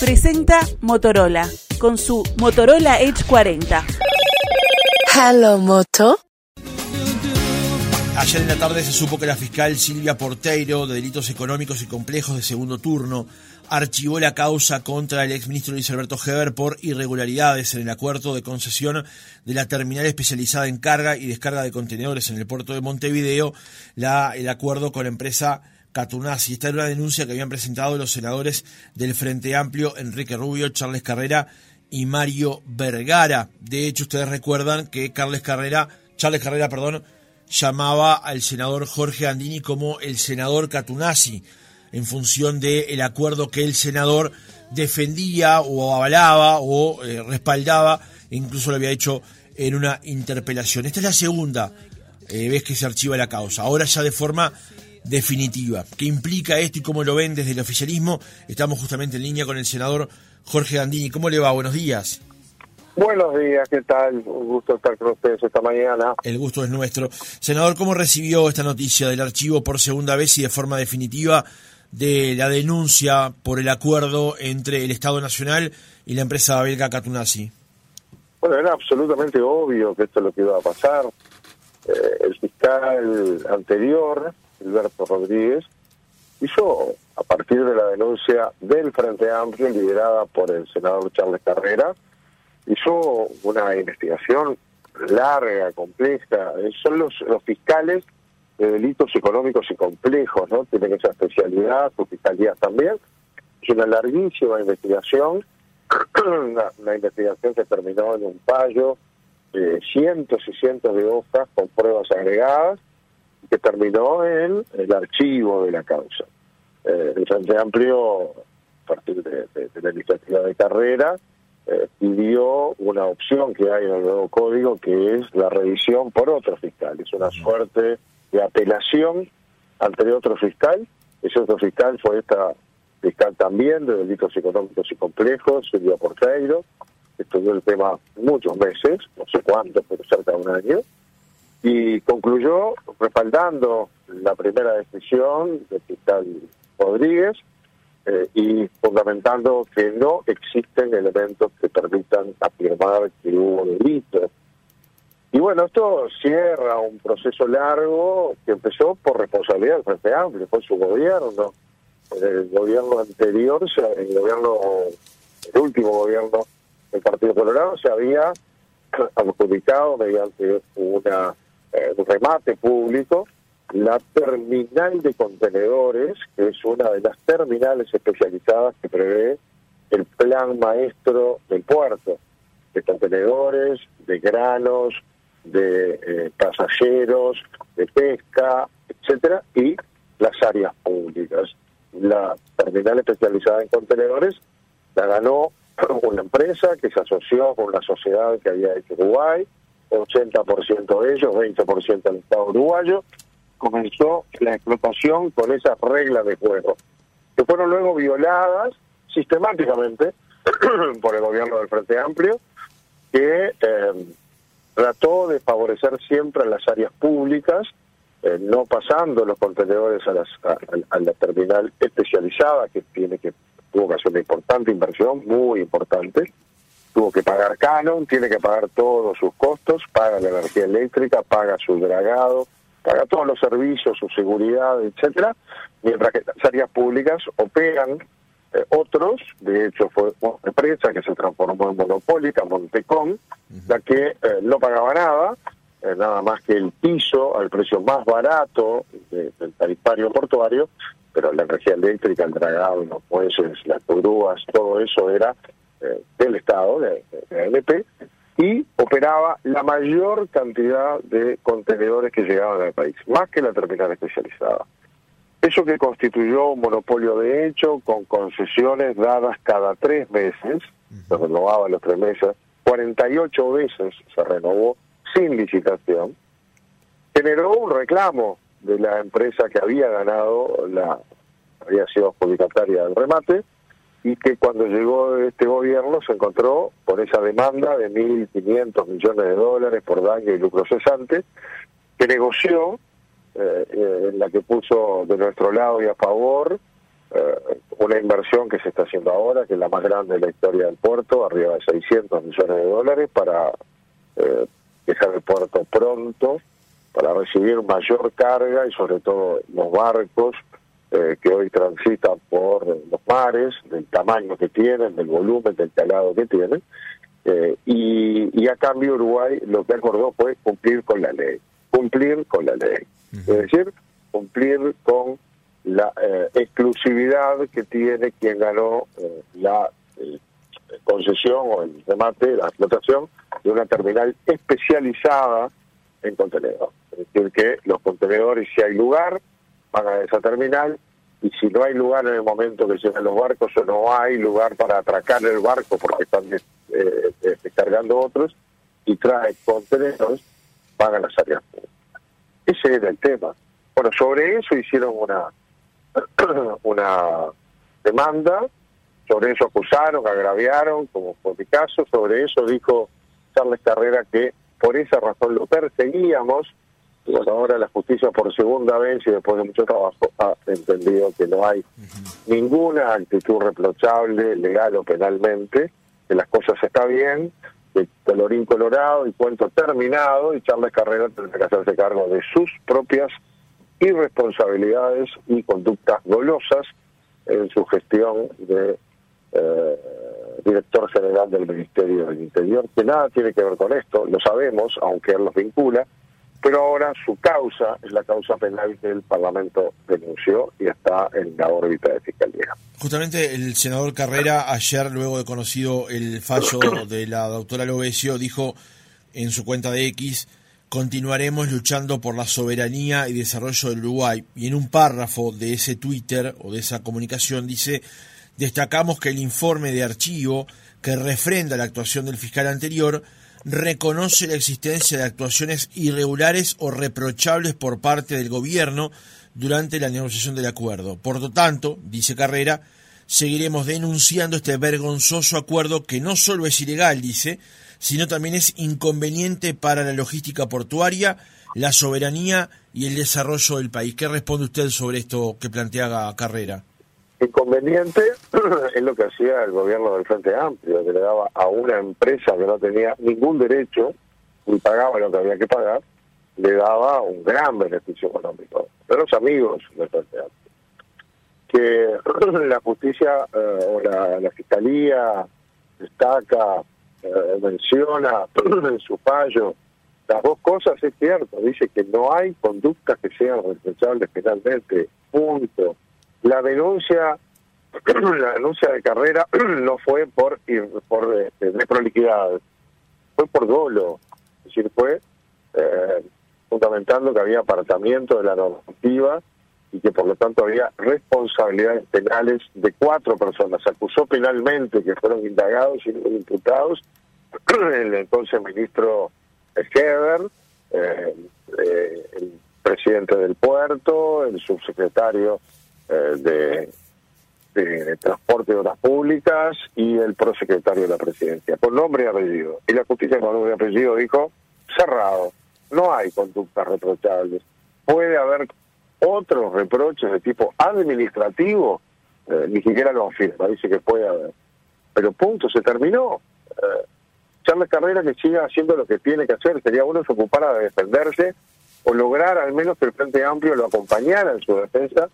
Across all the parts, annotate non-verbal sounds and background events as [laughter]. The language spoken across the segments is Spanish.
presenta Motorola con su Motorola Edge 40. Hello, Moto. Ayer en la tarde se supo que la fiscal Silvia Porteiro, de delitos económicos y complejos de segundo turno, archivó la causa contra el exministro Luis Alberto Heber por irregularidades en el acuerdo de concesión de la terminal especializada en carga y descarga de contenedores en el puerto de Montevideo, la, el acuerdo con la empresa Catunasi. Esta era una denuncia que habían presentado los senadores del Frente Amplio, Enrique Rubio, Charles Carrera y Mario Vergara. De hecho, ustedes recuerdan que Carrera, Charles Carrera, perdón, llamaba al senador Jorge Andini como el senador Catunasi, en función del acuerdo que el senador defendía o avalaba o eh, respaldaba, incluso lo había hecho en una interpelación. Esta es la segunda eh, vez que se archiva la causa, ahora ya de forma definitiva. ¿Qué implica esto y cómo lo ven desde el oficialismo? Estamos justamente en línea con el senador Jorge Andini. ¿Cómo le va? Buenos días. Buenos días, ¿qué tal? Un gusto estar con ustedes esta mañana. El gusto es nuestro. Senador, ¿cómo recibió esta noticia del archivo por segunda vez y de forma definitiva de la denuncia por el acuerdo entre el Estado Nacional y la empresa belga Catunasi? Bueno, era absolutamente obvio que esto es lo que iba a pasar. Eh, el fiscal anterior, Gilberto Rodríguez, hizo, a partir de la denuncia del Frente Amplio, liderada por el senador Charles Carrera, hizo una investigación larga, compleja. Son los, los fiscales de delitos económicos y complejos, ¿no? Tienen esa especialidad, su fiscalía también. Es una larguísima investigación, [clears throat] una, investigación que terminó en un fallo de cientos y cientos de hojas con pruebas agregadas, que terminó en el archivo de la causa. Eh, el Frente Amplio, a partir de, de, de la iniciativa de carrera, eh, pidió una opción que hay en el nuevo código, que es la revisión por otro fiscal. Es una suerte de apelación ante otro fiscal. Ese otro fiscal fue esta fiscal también de delitos económicos y complejos, Silvia Porteiro. Estudió el tema muchos meses, no sé cuántos, pero cerca de un año y concluyó respaldando la primera decisión del fiscal Rodríguez eh, y fundamentando que no existen elementos que permitan afirmar que hubo delito. Y bueno, esto cierra un proceso largo que empezó por responsabilidad del Frente Amplio, fue su gobierno. El gobierno anterior, el gobierno, el último gobierno del Partido Colorado, se había [clears throat] adjudicado mediante una eh, remate público, la terminal de contenedores, que es una de las terminales especializadas que prevé el plan maestro del puerto, de contenedores, de granos, de eh, pasajeros, de pesca, etcétera, y las áreas públicas. La terminal especializada en contenedores la ganó [clears throat] una empresa que se asoció con una sociedad que había hecho Uruguay, 80% de ellos, 20% del Estado uruguayo, comenzó la explotación con esas reglas de juego, que fueron luego violadas sistemáticamente [clears throat] por el gobierno del Frente Amplio, que eh, trató de favorecer siempre las áreas públicas, eh, no pasando los contenedores a, las, a, la terminal especializada, que tiene que tuvo que hacer una importante inversión, muy importante, tuvo que pagar Canon, tiene que pagar todos sus costos, paga la energía eléctrica, paga su dragado, paga todos los servicios, su seguridad, etcétera, mientras que las áreas públicas operan. Eh, otros, de hecho fue una empresa que se transformó en monopólica, Montecom, la que eh, no pagaba nada, eh, nada más que el piso al precio más barato de, del tarifario portuario, pero la energía eléctrica, el dragado, los muelles, las grúas, todo eso era del Estado, de, de ANP, y operaba la mayor cantidad de contenedores que llegaban al país, más que la terminal especializada. Eso que constituyó un monopolio de hecho, con concesiones dadas cada tres meses, se renovaba los tres meses, 48 veces se renovó sin licitación, generó un reclamo de la empresa que había ganado, la había sido adjudicataria del remate, y que cuando llegó este gobierno se encontró con esa demanda de 1.500 millones de dólares por daño y lucro cesante, que negoció, eh, eh, en la que puso de nuestro lado y a favor eh, una inversión que se está haciendo ahora, que es la más grande de la historia del puerto, arriba de 600 millones de dólares, para eh, dejar el puerto pronto, para recibir mayor carga y sobre todo los barcos eh, que hoy transitan por los mares, del tamaño que tienen, del volumen, del calado que tienen. y, a cambio Uruguay lo que acordó fue cumplir con la ley, cumplir con la ley. Es decir, cumplir con la eh, exclusividad que tiene quien ganó eh, la eh, concesión o el remate, la explotación de una terminal especializada en contenedores. Es decir, que los contenedores, si hay lugar, van a esa terminal y si no hay lugar en el momento que llegan los barcos o no hay lugar para atracar el barco porque están descargando otros y trae contenedores, van a las áreas públicas. Ese era el tema. Bueno, sobre eso hicieron una [clears throat] una demanda, sobre eso acusaron, agraviaron, como fue mi caso, sobre eso dijo Charles Carrera que por esa razón lo perseguíamos, bueno, ahora la justicia por segunda vez y después de mucho trabajo ha entendido que no hay ninguna actitud reprochable legal o penalmente, que las cosas están bien, que colorín colorado y cuento terminado y Charles Carrera tendrá que hacerse cargo de sus propias irresponsabilidades y conductas golosas en su gestión de eh, director general del Ministerio del Interior, que nada tiene que ver con esto, lo sabemos, aunque él los vincula, pero ahora su causa es la causa penal que el Parlamento denunció y está en la órbita de fiscalía. Justamente el senador Carrera, ayer, luego de conocido el fallo de la doctora Lovesio, dijo en su cuenta de X continuaremos luchando por la soberanía y desarrollo del Uruguay. Y en un párrafo de ese Twitter o de esa comunicación dice, destacamos que el informe de archivo que refrenda la actuación del fiscal anterior reconoce la existencia de actuaciones irregulares o reprochables por parte del gobierno durante la negociación del acuerdo. Por lo tanto, dice Carrera, seguiremos denunciando este vergonzoso acuerdo que no solo es ilegal, dice, sino también es inconveniente para la logística portuaria, la soberanía y el desarrollo del país. ¿Qué responde usted sobre esto que plantea Carrera? Inconveniente [clears throat] es lo que hacía el gobierno del Frente Amplio, que le daba a una empresa que no tenía ningún derecho y pagaba lo que había que pagar, le daba un gran beneficio económico. Pero los amigos del Frente Amplio. Que [clears throat] la justicia eh, o la, la fiscalía destaca eh, menciona [clears throat] en su fallo las dos cosas, es cierto, dice que no hay conductas que sean responsables penalmente, punto. La denuncia [clears throat] la denuncia de carrera [clears throat] no fue por por este, fue por dolo, es decir, fue eh, fundamentando que había apartamiento de la normativa y que por lo tanto había responsabilidades penales de cuatro personas. Acusó penalmente que fueron indagados y imputados [clears throat] el entonces ministro Heber, eh, eh, el presidente del puerto, el subsecretario de, de, Transporte y Obras Públicas y el prosecretario de la presidencia, por nombre y apellido. Y la justicia con nombre y apellido dijo, cerrado, no hay conductas reprochables. Puede haber otros reproches de tipo administrativo, eh, ni siquiera lo afirma, dice que puede haber. Pero punto, se terminó. Eh, Charles Carrera que siga haciendo lo que tiene que hacer, sería uno se ocupara de defenderse o lograr al menos que el Frente Amplio lo acompañara en su defensa,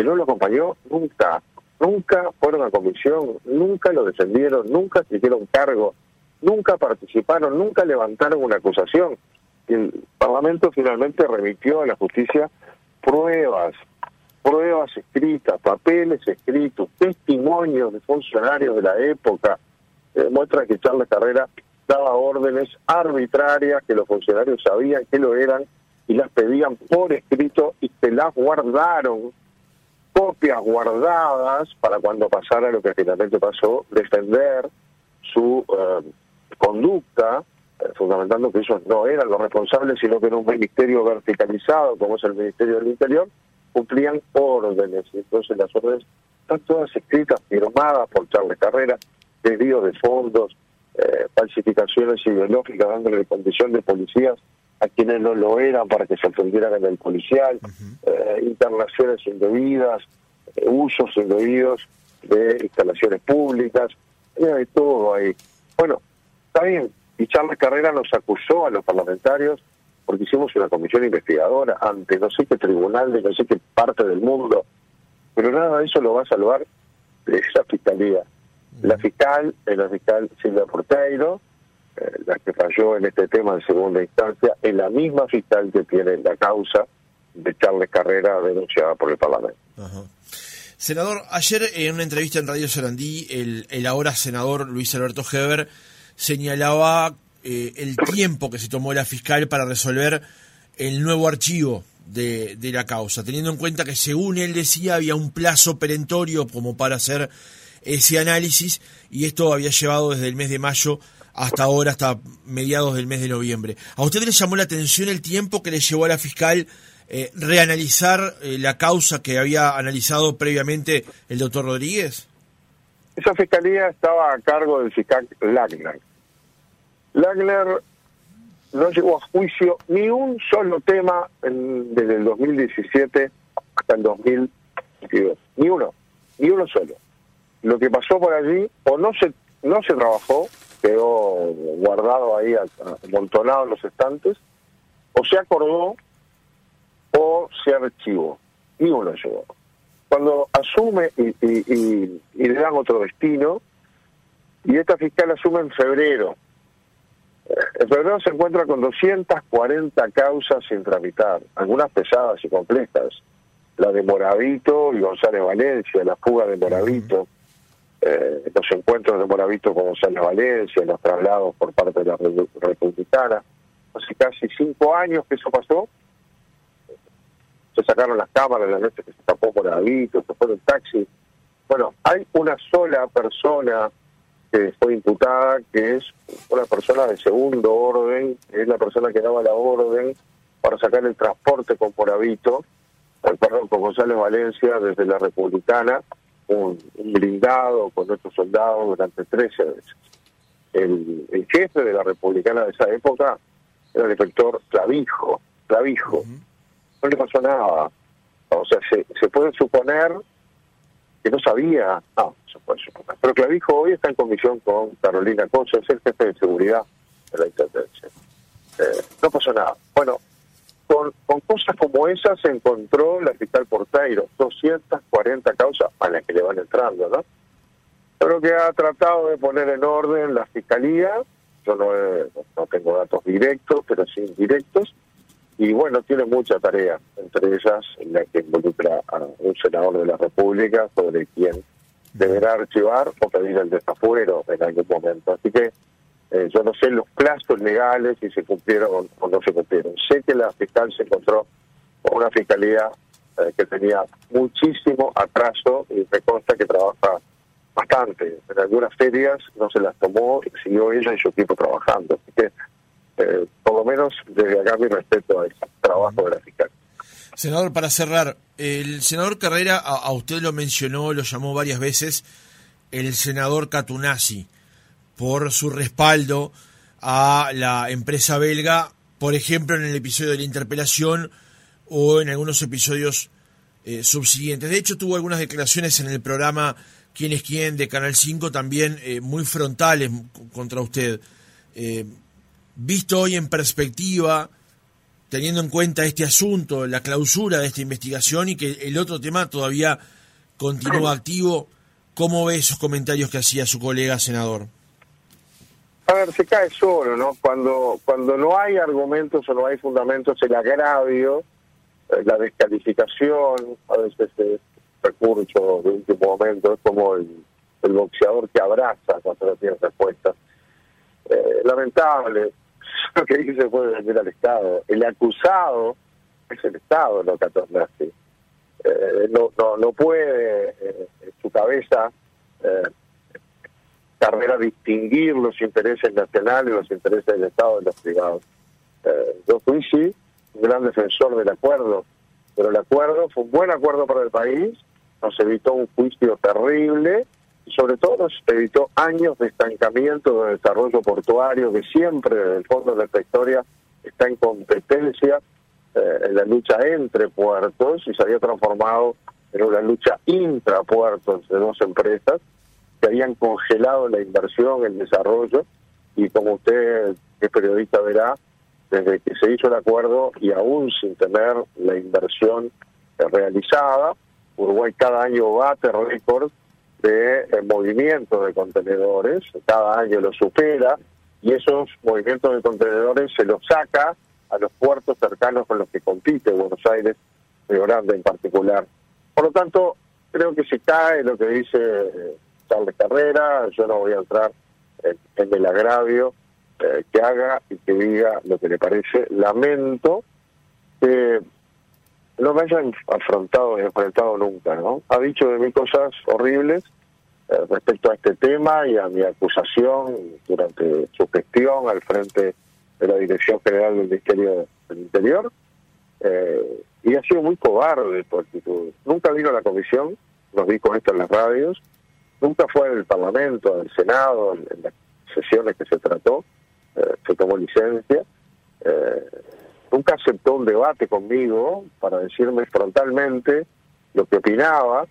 que no lo acompañó nunca. Nunca fueron a comisión, nunca lo defendieron, nunca se hicieron cargo, nunca participaron, nunca levantaron una acusación. El Parlamento finalmente remitió a la justicia pruebas, pruebas escritas, papeles escritos, testimonios de funcionarios de la época, que demuestran que Charles Carrera daba órdenes arbitrarias que los funcionarios sabían que lo eran y las pedían por escrito y se las guardaron, copias guardadas para cuando pasara lo que finalmente pasó, defender su eh, conducta eh, fundamentando que ellos no eran los responsables, sino que en un ministerio verticalizado, como es el Ministerio del Interior, cumplían órdenes. Y entonces las órdenes están todas escritas, firmadas por Charles Carrera, desvíos de fondos, eh, falsificaciones ideológicas, dándole condición de policías a quienes no lo eran para que se ofendieran en el policial, eh, internaciones indebidas, usos indebidos de instalaciones públicas, había de todo ahí. Bueno, está bien, y Charles Carrera nos acusó a los parlamentarios porque hicimos una comisión investigadora ante no sé qué tribunal de no sé qué parte del mundo, pero nada de eso lo va a salvar de esa fiscalía. La fiscal la fiscal Silvia Porteiro, eh, la que falló en este tema en segunda instancia, es la misma fiscal que tiene la causa de Charles Carrera denunciada por el Parlamento. Senador, ayer en una entrevista en Radio Sarandí, el, el ahora senador Luis Alberto Heber señalaba eh, el tiempo que se tomó la fiscal para resolver el nuevo archivo de, de, la causa, teniendo en cuenta que según él decía había un plazo perentorio como para hacer ese análisis y esto había llevado desde el mes de mayo hasta ahora, hasta mediados del mes de noviembre. ¿A usted le llamó la atención el tiempo que le llevó a la fiscal eh, reanalizar eh, la causa que había analizado previamente el doctor Rodríguez? Esa fiscalía estaba a cargo del fiscal Lagner. Lagner no llegó a juicio ni un solo tema desde el 2017 hasta el 2022. Ni uno, ni uno solo. Lo que pasó por allí, o no se, no se trabajó, quedó guardado ahí, amontonado en los estantes, o se acordó o se archivó. Ni uno llegó. Cuando asume y, y, y le dan otro destino, y esta fiscal asume en febrero en febrero se encuentra con 240 causas sin tramitar, algunas pesadas y complejas. La de Moravito y González Valencia, la fuga de Moravito, eh, los encuentros de Moravito con González Valencia, los traslados por parte de la republicana. Hace casi cinco años que eso pasó. Se sacaron las cámaras la noche que se tapó Moravito, se fue el taxi. Bueno, hay una sola persona que fue imputada, que es una persona de segundo orden, es la persona que daba la orden para sacar el transporte con Poravito, perdón, con González Valencia desde la Republicana, un, blindado con nuestros soldados durante 13 veces. El, jefe de la Republicana de esa época era el inspector Clavijo, Clavijo. No le pasó nada. O sea, se, se puede suponer que no sabía, no, se puede suponer. Pero Clavijo hoy está en comisión con Carolina Cosa, es el jefe de seguridad de la Intendencia. Eh, no pasó nada. Bueno, con, con cosas como esas se encontró la fiscal Porteiro, 240 causas a las que le van entrando, ¿no? Pero que ha tratado de poner en orden la fiscalía, yo no, no tengo datos directos, pero sí indirectos, y bueno, tiene mucha tarea, entre ellas la que involucra a un senador de la República sobre quien deberá archivar o pedir el desafuero en algún momento. Así que eh, yo no sé los plazos legales si se cumplieron o no se cumplieron. Sé que la fiscal se encontró con una fiscalía eh, que tenía muchísimo atraso y me consta que trabaja bastante. En algunas ferias no se las tomó y siguió ella y su equipo trabajando. Así que eh, por lo menos desde acá mi respeto al trabajo de la fiscal. Senador, para cerrar, el senador Carrera, a, usted lo mencionó, lo llamó varias veces, el senador Catunasi, por su respaldo a la empresa belga, por ejemplo, en el episodio de la interpelación o en algunos episodios eh, subsiguientes. De hecho, tuvo algunas declaraciones en el programa Quién es quién de Canal 5 también eh, muy frontales contra usted. Eh, visto hoy en perspectiva, teniendo en cuenta este asunto, la clausura de esta investigación y que el otro tema todavía continúa activo, ¿cómo ve esos comentarios que hacía su colega senador? A ver, se cae solo, ¿no? Cuando, cuando no hay argumentos o no hay fundamentos, el agravio, eh, la descalificación, a veces es recurso de último momento, es como el, boxeador que abraza cuando no tiene respuesta. Eh, lamentable, [laughs] lo que dice puede vender al Estado. El acusado es el Estado, no Catornazi. Eh, no, no, no puede eh, en su cabeza eh, carrera distinguir los intereses nacionales, los intereses del Estado de los privados. Eh, yo fui, sí, un gran defensor del acuerdo, pero el acuerdo fue un buen acuerdo para el país, nos evitó un juicio terrible, sobre todo nos evitó años de estancamiento de desarrollo portuario que siempre en el fondo de esta historia está en competencia eh, en la lucha entre puertos y se había transformado era una lucha intrapuertos de dos empresas que habían congelado la inversión, el desarrollo, y como usted, es periodista, verá, desde que se hizo el acuerdo y aún sin tener la inversión realizada, Uruguay cada año bate récord de eh, movimiento de contenedores, cada año lo supera, y esos movimientos de contenedores se los saca a los puertos cercanos con los que compite Buenos Aires, Río Grande en particular. Por lo tanto, creo que si cae lo que dice Charles Carrera, yo no voy a entrar en, el agravio eh, que haga y que diga lo que le parece. Lamento que no me hayan afrontado ni enfrentado nunca, ¿no? Ha dicho de mí cosas horribles eh, respecto a este tema y a mi acusación durante su gestión al frente de la Dirección General del Ministerio del Interior. Eh, y ha sido muy cobarde por actitud. Nunca vino a la comisión, nos dijo esto en las radios, nunca fue al Parlamento, al Senado, en, las sesiones que se trató, eh, se tomó licencia, eh, nunca aceptó un debate conmigo para decirme frontalmente lo que opinaba,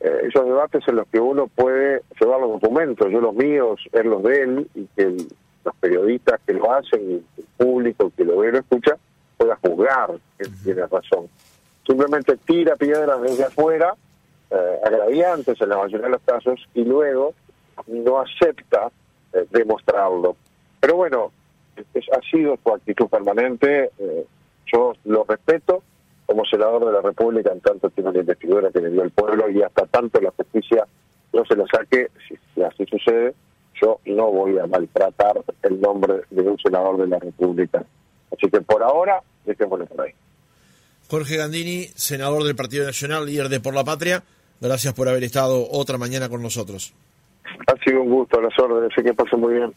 eh, esos debates en los que uno puede llevar los documentos, yo los míos, él los de él, y que los periodistas que lo hacen, y el público que lo ve y lo escucha, pueda juzgar que tiene razón. Simplemente tira piedras desde afuera, eh, agraviantes en la mayoría de los casos, y luego no acepta eh, demostrarlo. Pero bueno, es, ha sido su actitud permanente, eh, yo lo respeto como senador de la República, en tanto tiene una investidura que le dio el pueblo y hasta tanto la justicia no se lo saque, si así sucede, yo no voy a maltratar el nombre de un senador de la República. Así que por ahora, dejémoslo por ahí. Jorge Gandini, senador del Partido Nacional, líder de Por la Patria, gracias por haber estado otra mañana con nosotros. Ha sido un gusto, las órdenes, sé que pasó muy bien.